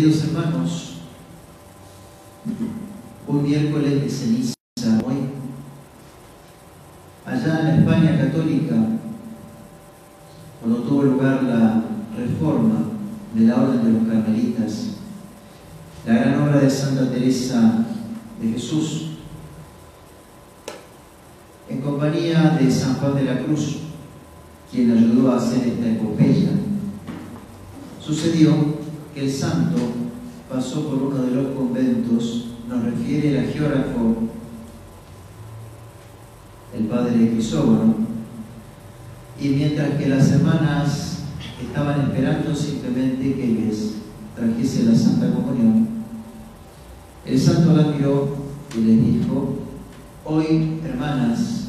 Queridos hermanos, un miércoles de ceniza hoy, allá en la España católica, cuando tuvo lugar la reforma de la Orden de los Carmelitas, la gran obra de Santa Teresa de Jesús, en compañía de San Juan de la Cruz, quien ayudó a hacer esta epopeya, sucedió que el santo pasó por uno de los conventos, nos refiere el geógrafo, el padre Crisógono, y mientras que las hermanas estaban esperando simplemente que les trajese la Santa Comunión, el santo la miró y les dijo, hoy hermanas,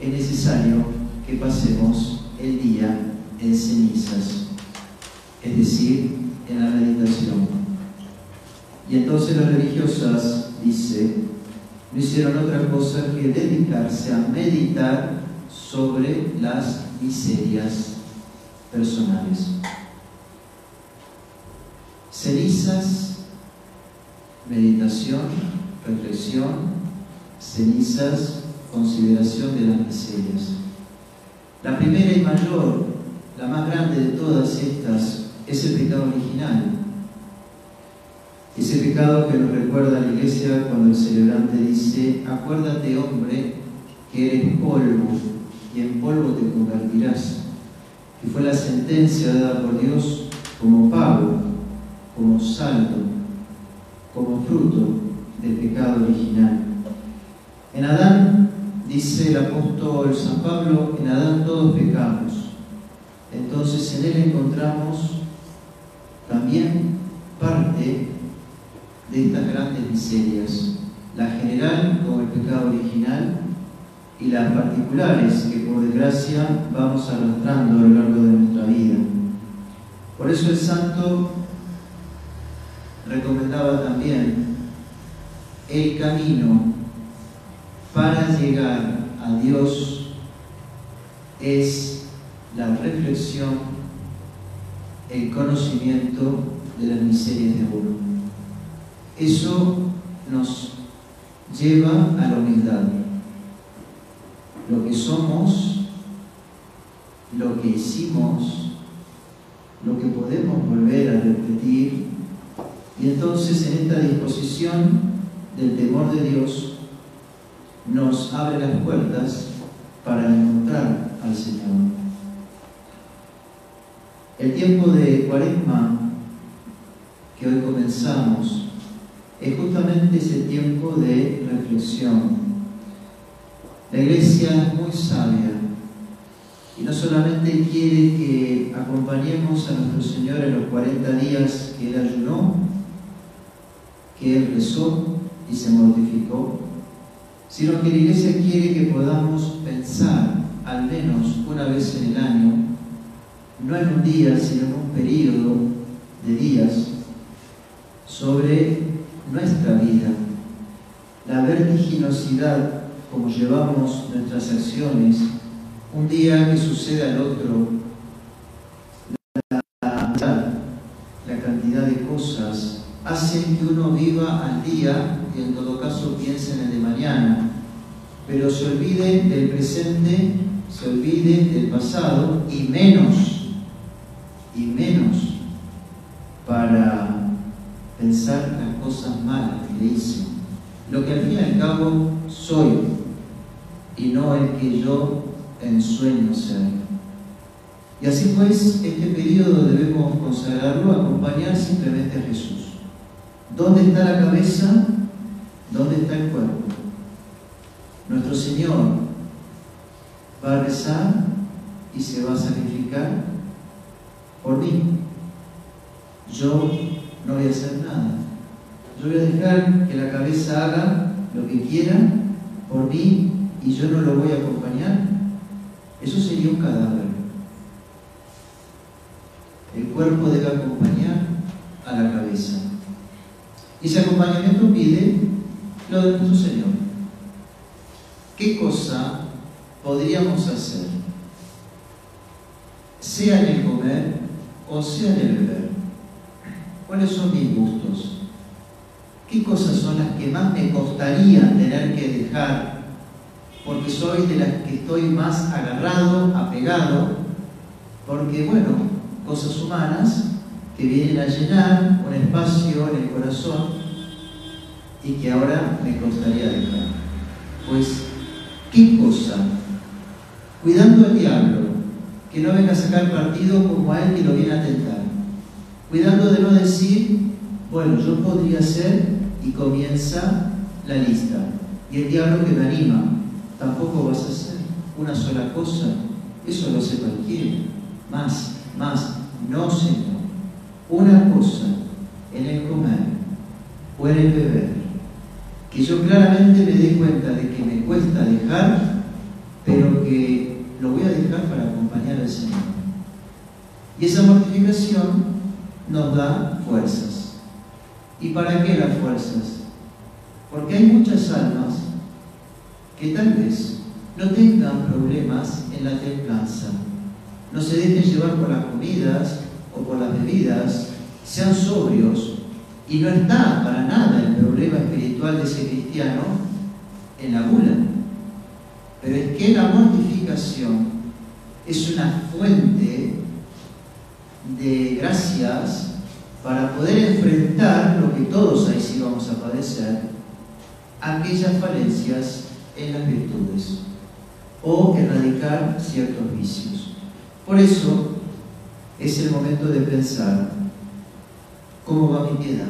es necesario que pasemos el día en cenizas, es decir, en la meditación. Y entonces las religiosas, dice, no hicieron otra cosa que dedicarse a meditar sobre las miserias personales. Cenizas, meditación, reflexión, cenizas, consideración de las miserias. La primera y mayor, la más grande de todas estas, es el pecado original. Ese pecado que nos recuerda la iglesia cuando el celebrante dice, acuérdate hombre que eres polvo y en polvo te convertirás, que fue la sentencia dada por Dios como pago, como saldo, como fruto del pecado original. En Adán, dice el apóstol San Pablo, en Adán todos pecamos. Entonces en él encontramos también parte de estas grandes miserias, la general como el pecado original y las particulares que por desgracia vamos arrastrando a lo largo de nuestra vida. Por eso el santo recomendaba también el camino para llegar a Dios es la reflexión el conocimiento de las miserias de uno. Eso nos lleva a la humildad. Lo que somos, lo que hicimos, lo que podemos volver a repetir, y entonces en esta disposición del temor de Dios nos abre las puertas para encontrar al Señor. El tiempo de cuaresma que hoy comenzamos es justamente ese tiempo de reflexión. La iglesia es muy sabia y no solamente quiere que acompañemos a nuestro Señor en los 40 días que Él ayunó, que Él rezó y se mortificó, sino que la iglesia quiere que podamos pensar al menos una vez en el año no en un día, sino en un periodo de días, sobre nuestra vida, la vertiginosidad como llevamos nuestras acciones, un día que sucede al otro, la, la cantidad de cosas, hacen que uno viva al día y en todo caso piense en el de mañana, pero se olvide del presente, se olvide del pasado y menos y menos para pensar las cosas malas que le hice. Lo que al fin y al cabo soy y no el que yo ensueño ser. Y así pues, este periodo debemos consagrarlo, acompañar simplemente a Jesús. ¿Dónde está la cabeza? ¿Dónde está el cuerpo? Nuestro Señor va a rezar y se va a sacrificar por mí. Yo no voy a hacer nada. Yo voy a dejar que la cabeza haga lo que quiera por mí y yo no lo voy a acompañar. Eso sería un cadáver. El cuerpo debe acompañar a la cabeza. Y ese acompañamiento pide lo de nuestro Señor. ¿Qué cosa podríamos hacer? Sea en el comer, cuáles son mis gustos, qué cosas son las que más me costaría tener que dejar, porque soy de las que estoy más agarrado, apegado, porque bueno, cosas humanas que vienen a llenar un espacio en el corazón y que ahora me costaría dejar. Pues, ¿qué cosa? Cuidando al diablo, que no venga a sacar partido como a él que lo viene a tentar. Cuidando de no decir, bueno, yo podría ser, y comienza la lista. Y el diablo que me anima, tampoco vas a hacer una sola cosa, eso lo hace cualquiera. Más, más, no Señor. Una cosa en el comer o en el beber, que yo claramente me dé cuenta de que me cuesta dejar, pero que lo voy a dejar para acompañar al Señor. Y esa mortificación nos da fuerzas. ¿Y para qué las fuerzas? Porque hay muchas almas que tal vez no tengan problemas en la templanza, no se dejen llevar por las comidas o por las bebidas, sean sobrios y no está para nada el problema espiritual de ese cristiano en la gula. Pero es que la mortificación es una fuente de gracias para poder enfrentar lo que todos ahí sí vamos a padecer, aquellas falencias en las virtudes o erradicar ciertos vicios. Por eso es el momento de pensar, ¿cómo va mi piedad?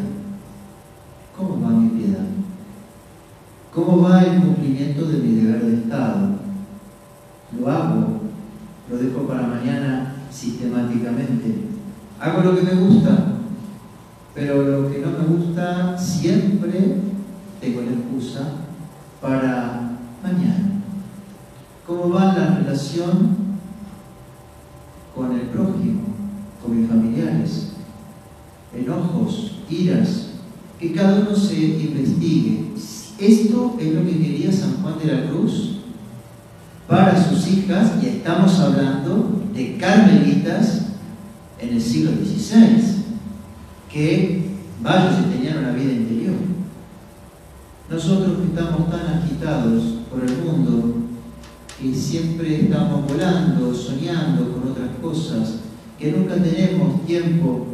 ¿Cómo va mi piedad? ¿Cómo va el cumplimiento de mi deber de Estado? ¿Lo hago? ¿Lo dejo para mañana sistemáticamente? ¿Hago lo que me gusta? Pero lo que no me gusta siempre tengo la excusa para mañana. ¿Cómo va la relación con el prójimo, con mis familiares, enojos, iras, que cada uno se investigue. Esto es lo que quería San Juan de la Cruz para sus hijas, y estamos hablando de carmelitas en el siglo XVI, que varios tenían una vida interior. Nosotros que estamos tan agitados por el mundo, que siempre estamos volando, soñando con otras cosas, que nunca tenemos tiempo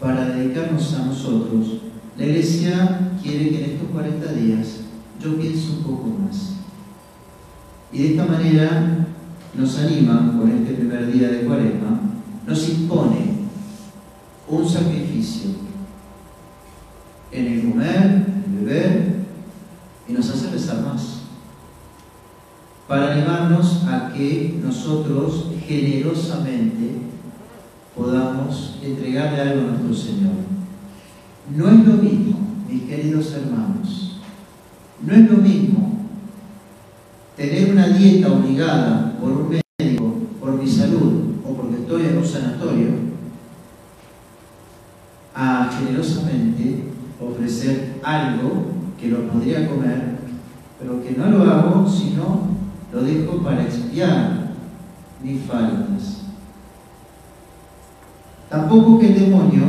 para dedicarnos a nosotros. La iglesia quiere que en estos 40 días yo piense un poco más. Y de esta manera nos anima con este primer día de cuaresma, nos impone un sacrificio en el comer, en el beber, y nos hace rezar más para animarnos a que nosotros generosamente podamos entregarle algo a nuestro Señor. No es lo mismo, mis queridos hermanos, no es lo mismo tener una dieta obligada por un médico, por mi salud o porque estoy en un sanatorio, a generosamente ofrecer algo que lo podría comer, pero que no lo hago sino lo dejo para expiar mis faltas. Tampoco que el demonio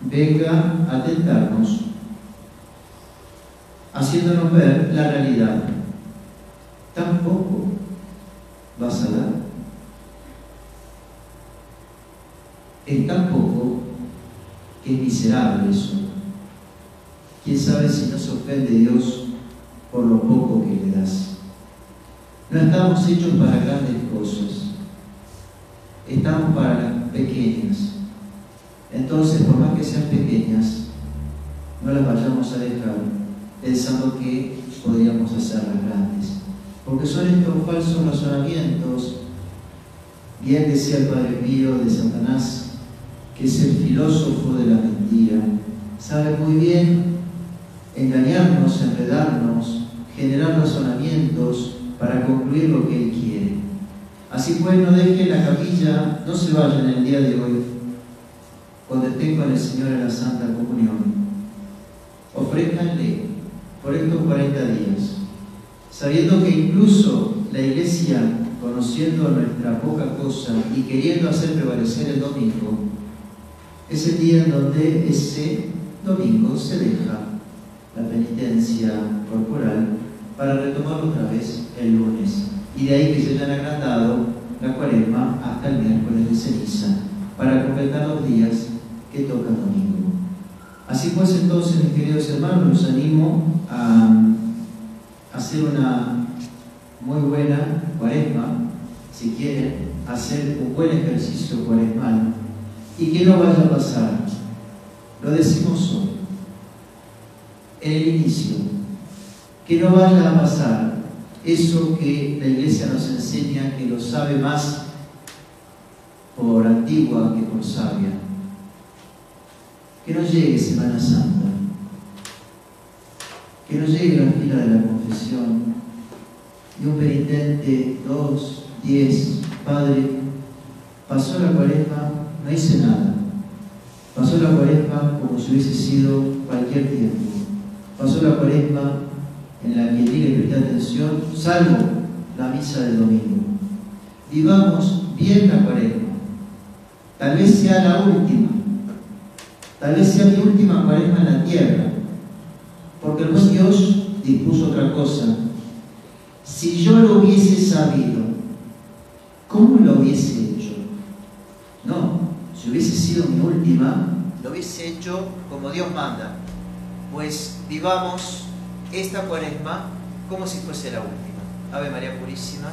venga a tentarnos, haciéndonos ver la realidad. Tampoco vas a dar. Es tan poco que es miserable eso. ¿Quién sabe si no se ofende Dios por lo poco que le das? No estamos hechos para grandes cosas, estamos para las pequeñas. Entonces, por más que sean pequeñas, no las vayamos a dejar pensando que podríamos hacerlas grandes. Porque son estos falsos razonamientos, bien decía el Padre Pío de Satanás, que es el filósofo de la mentira, sabe muy bien engañarnos, enredarnos, generar razonamientos para concluir lo que Él quiere. Así pues, no deje la capilla, no se vayan el día de hoy, cuando estén con el Señor en la Santa Comunión. Ofrézcanle por estos 40 días, sabiendo que incluso la Iglesia, conociendo nuestra poca cosa y queriendo hacer prevalecer el domingo, es el día en donde ese domingo se deja la penitencia corporal para retomarlo otra vez el lunes. Y de ahí que se hayan agrandado la cuaresma hasta el miércoles de ceniza, para completar los días que toca domingo. Así pues, entonces, mis queridos hermanos, los animo a hacer una muy buena cuaresma, si quieren, hacer un buen ejercicio cuaresmal y que no vaya a pasar. Lo decimos hoy, en el inicio, que no vaya a pasar eso que la iglesia nos enseña que lo sabe más por antigua que por sabia. Que no llegue Semana Santa, que no llegue la fila de la y un penitente, dos, diez, Padre, pasó la cuaresma, no hice nada. Pasó la cuaresma como si hubiese sido cualquier tiempo. Pasó la cuaresma en la que tiene que prestar atención, salvo la misa del domingo. Vivamos bien la cuaresma. Tal vez sea la última. Tal vez sea mi última cuaresma en la tierra. Porque el buen Dios dispuso otra cosa. Si yo lo hubiese sabido, ¿cómo lo hubiese hecho? No, si hubiese sido mi última, lo hubiese hecho como Dios manda. Pues vivamos esta cuaresma como si fuese la última. Ave María Purísima.